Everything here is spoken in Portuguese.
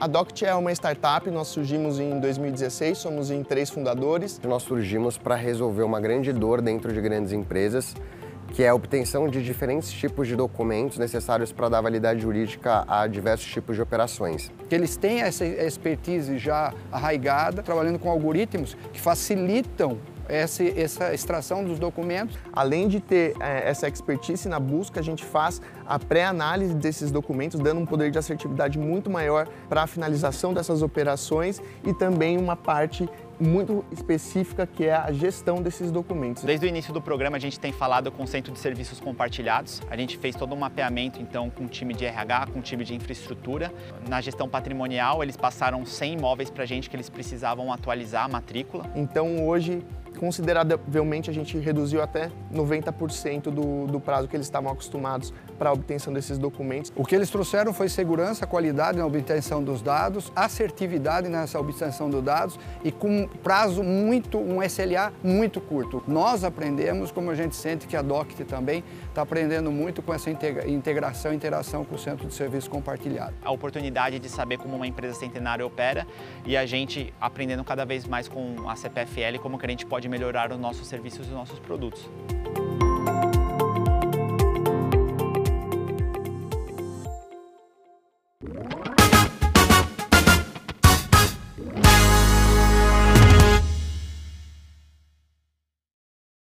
A Doct é uma startup, nós surgimos em 2016, somos em três fundadores. Nós surgimos para resolver uma grande dor dentro de grandes empresas, que é a obtenção de diferentes tipos de documentos necessários para dar validade jurídica a diversos tipos de operações. Eles têm essa expertise já arraigada, trabalhando com algoritmos que facilitam essa, essa extração dos documentos. Além de ter é, essa expertise na busca, a gente faz a pré-análise desses documentos, dando um poder de assertividade muito maior para a finalização dessas operações e também uma parte muito específica que é a gestão desses documentos. Desde o início do programa a gente tem falado com o Centro de Serviços Compartilhados. A gente fez todo um mapeamento então com o time de RH, com o time de infraestrutura. Na gestão patrimonial eles passaram 100 imóveis para a gente que eles precisavam atualizar a matrícula. Então hoje consideravelmente a gente reduziu até 90% do, do prazo que eles estavam acostumados para a obtenção desses documentos. O que eles trouxeram foi segurança, qualidade na obtenção dos dados, assertividade nessa obtenção dos dados e com prazo muito, um SLA muito curto. Nós aprendemos, como a gente sente que a DOCT também está aprendendo muito com essa integração e interação com o Centro de Serviço Compartilhado. A oportunidade de saber como uma empresa centenária opera e a gente aprendendo cada vez mais com a CPFL como que a gente pode melhorar os nossos serviços e os nossos produtos.